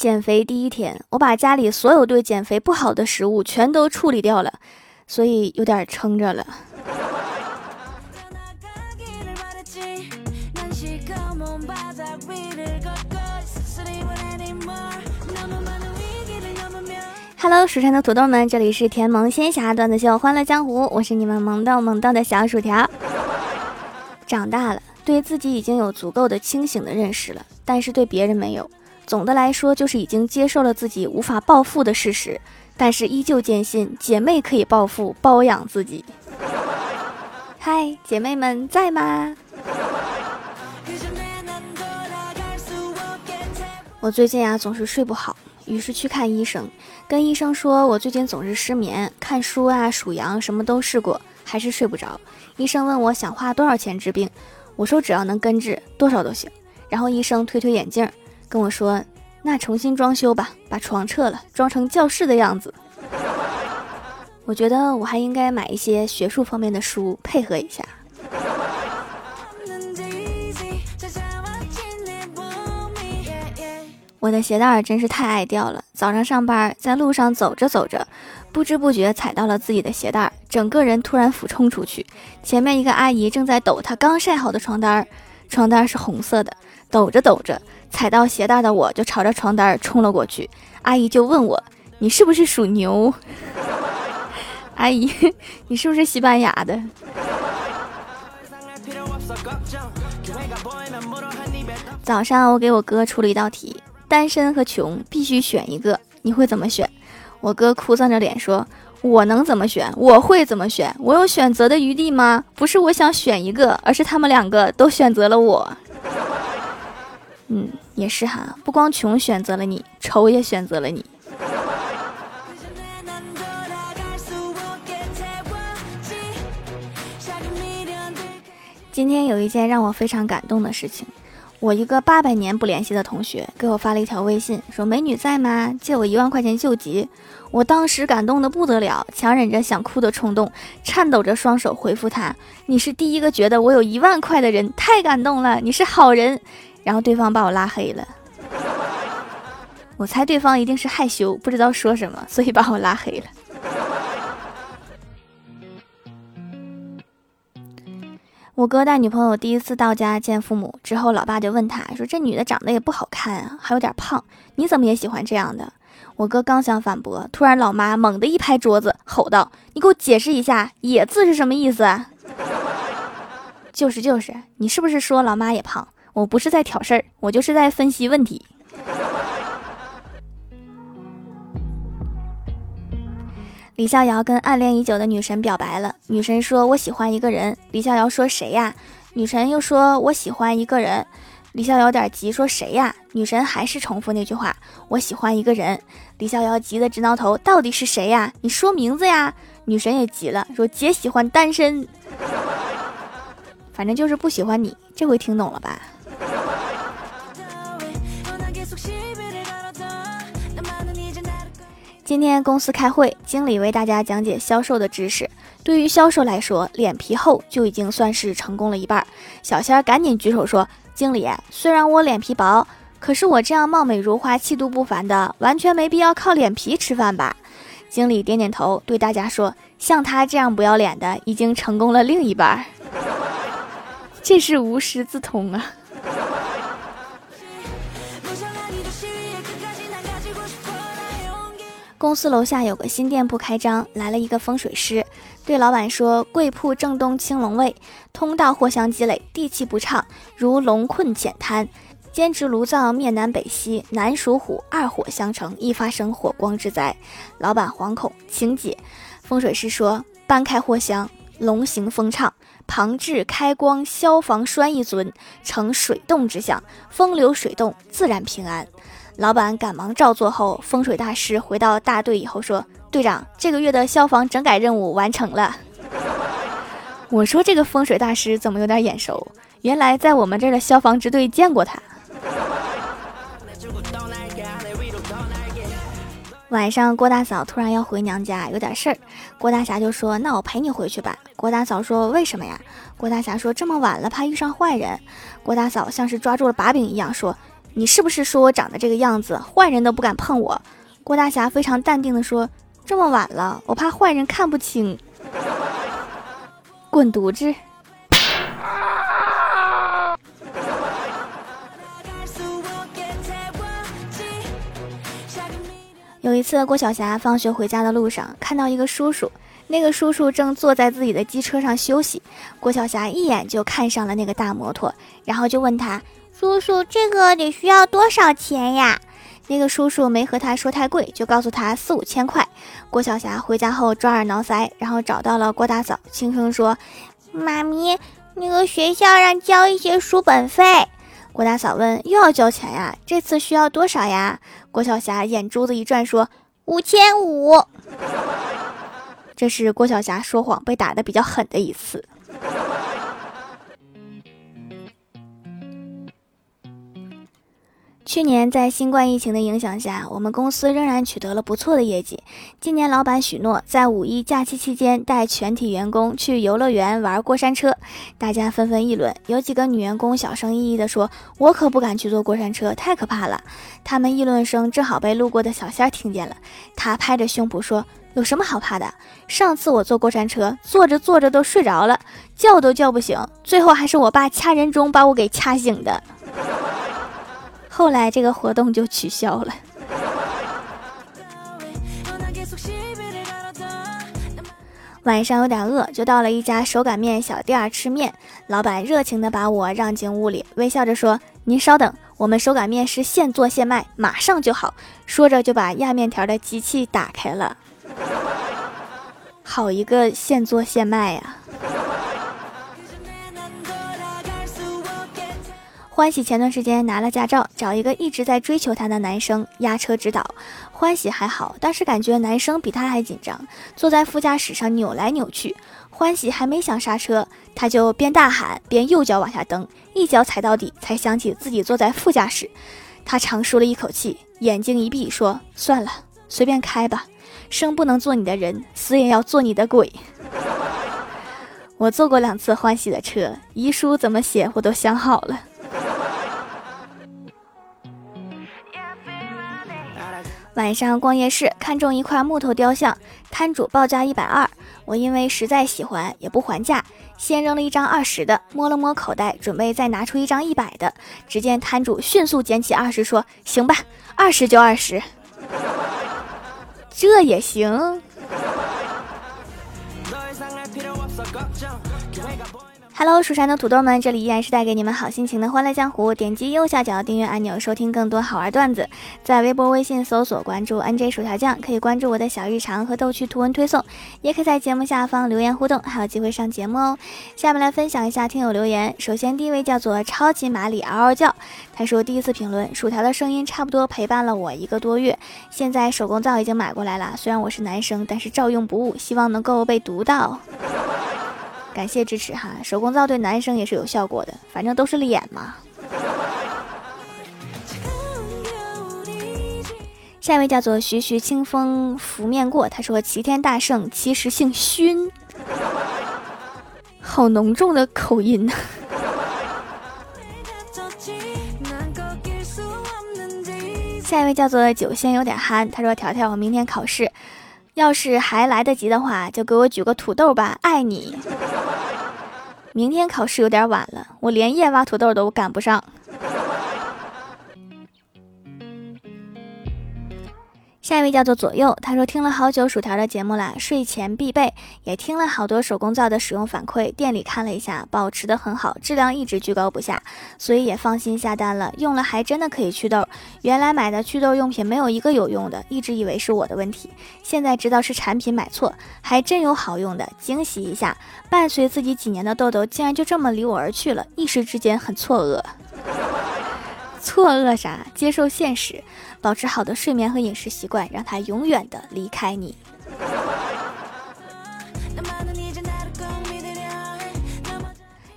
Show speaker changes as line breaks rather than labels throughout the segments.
减肥第一天，我把家里所有对减肥不好的食物全都处理掉了，所以有点撑着了。Hello，蜀山的土豆们，这里是甜萌仙侠段子秀欢乐江湖，我是你们萌到萌到的小薯条。长大了，对自己已经有足够的清醒的认识了，但是对别人没有。总的来说，就是已经接受了自己无法暴富的事实，但是依旧坚信姐妹可以暴富，包养自己。嗨，姐妹们在吗？我最近啊总是睡不好。于是去看医生，跟医生说：“我最近总是失眠，看书啊、数羊什么都试过，还是睡不着。”医生问我想花多少钱治病，我说只要能根治，多少都行。然后医生推推眼镜，跟我说：“那重新装修吧，把床撤了，装成教室的样子。”我觉得我还应该买一些学术方面的书配合一下。我的鞋带真是太爱掉了。早上上班，在路上走着走着，不知不觉踩到了自己的鞋带，整个人突然俯冲出去。前面一个阿姨正在抖她刚晒好的床单，床单是红色的。抖着抖着，踩到鞋带的我就朝着床单冲了过去。阿姨就问我：“你是不是属牛？” 阿姨，你是不是西班牙的？早上我给我哥出了一道题。单身和穷必须选一个，你会怎么选？我哥哭丧着脸说：“我能怎么选？我会怎么选？我有选择的余地吗？不是我想选一个，而是他们两个都选择了我。”嗯，也是哈，不光穷选择了你，丑也选择了你。今天有一件让我非常感动的事情。我一个八百年不联系的同学给我发了一条微信，说：“美女在吗？借我一万块钱救急。”我当时感动的不得了，强忍着想哭的冲动，颤抖着双手回复他：“你是第一个觉得我有一万块的人，太感动了，你是好人。”然后对方把我拉黑了。我猜对方一定是害羞，不知道说什么，所以把我拉黑了。我哥带女朋友第一次到家见父母之后，老爸就问他说：“这女的长得也不好看啊，还有点胖，你怎么也喜欢这样的？”我哥刚想反驳，突然老妈猛地一拍桌子，吼道：“你给我解释一下‘野’字是什么意思？”？”“就是就是，你是不是说老妈也胖？我不是在挑事儿，我就是在分析问题。”李逍遥跟暗恋已久的女神表白了，女神说：“我喜欢一个人。”李逍遥说：“谁呀？”女神又说：“我喜欢一个人。”李逍遥有点急，说：“谁呀？”女神还是重复那句话：“我喜欢一个人。”李逍遥急得直挠头：“到底是谁呀？你说名字呀！”女神也急了，说：“姐喜欢单身，反正就是不喜欢你。”这回听懂了吧？今天公司开会，经理为大家讲解销售的知识。对于销售来说，脸皮厚就已经算是成功了一半。小仙儿赶紧举手说：“经理，虽然我脸皮薄，可是我这样貌美如花、气度不凡的，完全没必要靠脸皮吃饭吧？”经理点点头，对大家说：“像他这样不要脸的，已经成功了另一半。这是无师自通啊！”公司楼下有个新店铺开张，来了一个风水师，对老板说：“贵铺正东青龙位，通道货香积累，地气不畅，如龙困浅滩。坚持炉灶面南北西，南属虎，二火相乘，易发生火光之灾。”老板惶恐，请解。风水师说：“搬开货香，龙行风畅，旁置开光消防栓一尊，呈水洞之象，风流水动，自然平安。”老板赶忙照做后，风水大师回到大队以后说：“队长，这个月的消防整改任务完成了。”我说：“这个风水大师怎么有点眼熟？原来在我们这儿的消防支队见过他。”晚上，郭大嫂突然要回娘家，有点事儿。郭大侠就说：“那我陪你回去吧。”郭大嫂说：“为什么呀？”郭大侠说：“这么晚了，怕遇上坏人。”郭大嫂像是抓住了把柄一样说。你是不是说我长得这个样子，坏人都不敢碰我？”郭大侠非常淡定地说：“这么晚了，我怕坏人看不清。”滚犊子！有一次，郭晓霞放学回家的路上，看到一个叔叔，那个叔叔正坐在自己的机车上休息。郭晓霞一眼就看上了那个大摩托，然后就问他：“叔叔，这个得需要多少钱呀？”那个叔叔没和他说太贵，就告诉他四五千块。郭晓霞回家后抓耳挠腮，然后找到了郭大嫂，轻声说：“妈咪，那个学校让交一些书本费。”郭大嫂问：“又要交钱呀？这次需要多少呀？”郭晓霞眼珠子一转，说：“五千五。”这是郭晓霞说谎被打的比较狠的一次。去年在新冠疫情的影响下，我们公司仍然取得了不错的业绩。今年老板许诺在五一假期期间带全体员工去游乐园玩过山车，大家纷纷议论。有几个女员工小声翼翼地说：“我可不敢去坐过山车，太可怕了。”他们议论声正好被路过的小仙听见了，他拍着胸脯说：“有什么好怕的？上次我坐过山车，坐着坐着都睡着了，叫都叫不醒，最后还是我爸掐人中把我给掐醒的。”后来这个活动就取消了。晚上有点饿，就到了一家手擀面小店吃面。老板热情的把我让进屋里，微笑着说：“您稍等，我们手擀面是现做现卖，马上就好。”说着就把压面条的机器打开了。好一个现做现卖呀！欢喜前段时间拿了驾照，找一个一直在追求她的男生压车指导。欢喜还好，但是感觉男生比她还紧张，坐在副驾驶上扭来扭去。欢喜还没想刹车，他就边大喊边右脚往下蹬，一脚踩到底，才想起自己坐在副驾驶。他长舒了一口气，眼睛一闭，说：“算了，随便开吧。生不能做你的人，死也要做你的鬼。”我坐过两次欢喜的车，遗书怎么写我都想好了。晚上逛夜市，看中一块木头雕像，摊主报价一百二。我因为实在喜欢，也不还价，先扔了一张二十的，摸了摸口袋，准备再拿出一张一百的。只见摊主迅速捡起二十，说：“行吧，二十就二十，这也行。” Hello，蜀山的土豆们，这里依然是带给你们好心情的欢乐江湖。点击右下角订阅按钮，收听更多好玩段子。在微博、微信搜索关注 NJ 薯条酱，可以关注我的小日常和逗趣图文推送，也可以在节目下方留言互动，还有机会上节目哦。下面来分享一下听友留言。首先第一位叫做超级马里嗷嗷叫，他说第一次评论，薯条的声音差不多陪伴了我一个多月，现在手工皂已经买过来了，虽然我是男生，但是照用不误，希望能够被读到。感谢支持哈，手工皂对男生也是有效果的，反正都是脸嘛。下一位叫做徐徐清风拂面过，他说齐天大圣其实姓勋，好浓重的口音呐。下一位叫做酒仙有点憨，他说条条我明天考试。要是还来得及的话，就给我举个土豆吧，爱你。明天考试有点晚了，我连夜挖土豆都赶不上。下一位叫做左右，他说听了好久薯条的节目啦，睡前必备，也听了好多手工皂的使用反馈，店里看了一下，保持的很好，质量一直居高不下，所以也放心下单了。用了还真的可以祛痘，原来买的祛痘用品没有一个有用的，一直以为是我的问题，现在知道是产品买错，还真有好用的，惊喜一下，伴随自己几年的痘痘竟然就这么离我而去了，一时之间很错愕。错愕啥？接受现实，保持好的睡眠和饮食习惯，让它永远的离开你。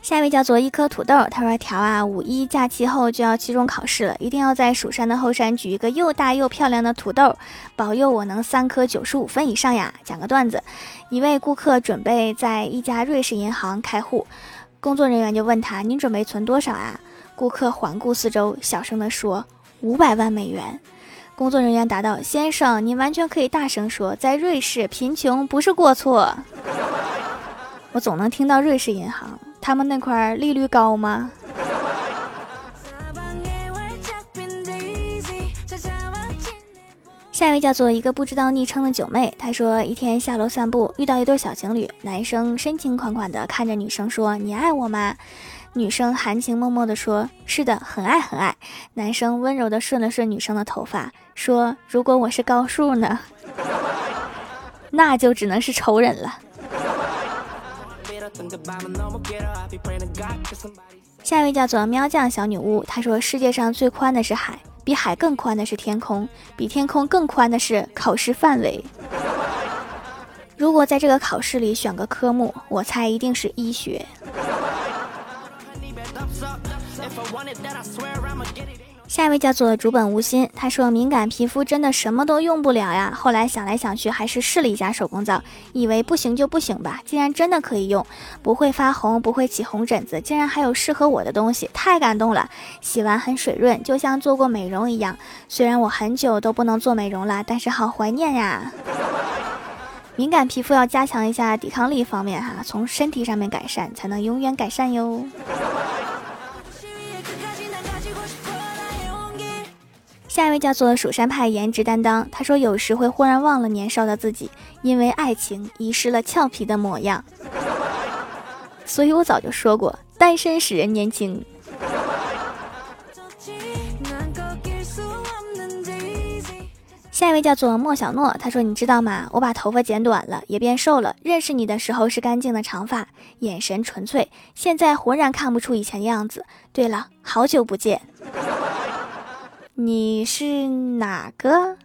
下一位叫做一颗土豆，他说：“条啊，五一假期后就要期中考试了，一定要在蜀山的后山举一个又大又漂亮的土豆，保佑我能三科九十五分以上呀！”讲个段子，一位顾客准备在一家瑞士银行开户，工作人员就问他：“您准备存多少啊？”顾客环顾四周，小声地说：“五百万美元。”工作人员答道：“先生，您完全可以大声说，在瑞士，贫穷不是过错。”我总能听到瑞士银行，他们那块利率高吗？下一位叫做一个不知道昵称的九妹，她说一天下楼散步，遇到一对小情侣，男生深情款款的看着女生说：“你爱我吗？”女生含情脉脉的说：“是的，很爱很爱。”男生温柔的顺了顺女生的头发，说：“如果我是高数呢？那就只能是仇人了。”下一位叫做喵酱小女巫，她说：“世界上最宽的是海。”比海更宽的是天空，比天空更宽的是考试范围。如果在这个考试里选个科目，我猜一定是医学。下一位叫做竹本无心，他说敏感皮肤真的什么都用不了呀。后来想来想去，还是试了一下手工皂，以为不行就不行吧。竟然真的可以用，不会发红，不会起红疹子，竟然还有适合我的东西，太感动了。洗完很水润，就像做过美容一样。虽然我很久都不能做美容了，但是好怀念呀。敏感皮肤要加强一下抵抗力方面哈，从身体上面改善，才能永远改善哟。下一位叫做蜀山派颜值担当，他说有时会忽然忘了年少的自己，因为爱情遗失了俏皮的模样。所以我早就说过，单身使人年轻。下一位叫做莫小诺，他说你知道吗？我把头发剪短了，也变瘦了。认识你的时候是干净的长发，眼神纯粹，现在浑然看不出以前的样子。对了，好久不见。你是哪个？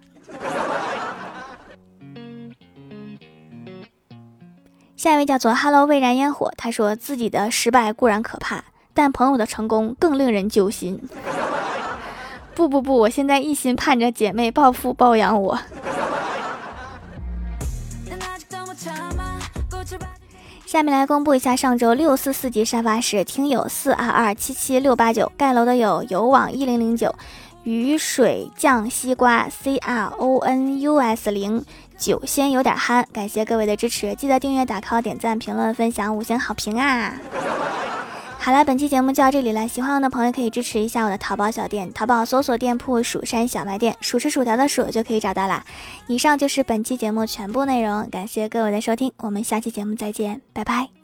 下一位叫做 Hello 未燃烟火，他说自己的失败固然可怕，但朋友的成功更令人揪心。不不不，我现在一心盼着姐妹暴富包养我。下面来公布一下上周六四四级沙发是听友四二二七七六八九盖楼的有有网一零零九。雨水酱西瓜 C R O N U S 零酒仙有点憨，感谢各位的支持，记得订阅、打 call、点赞、评论、分享、五星好评啊！好了，本期节目就到这里了，喜欢我的朋友可以支持一下我的淘宝小店，淘宝搜索店铺“蜀山小卖店”，数是薯条的数就可以找到啦。以上就是本期节目全部内容，感谢各位的收听，我们下期节目再见，拜拜。